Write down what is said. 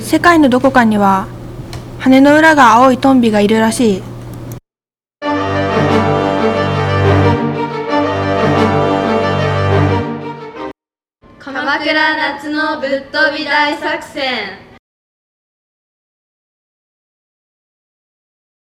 世界のどこかには羽の裏が青いトンビがいるらしい。鎌倉夏のぶっ飛び大作戦。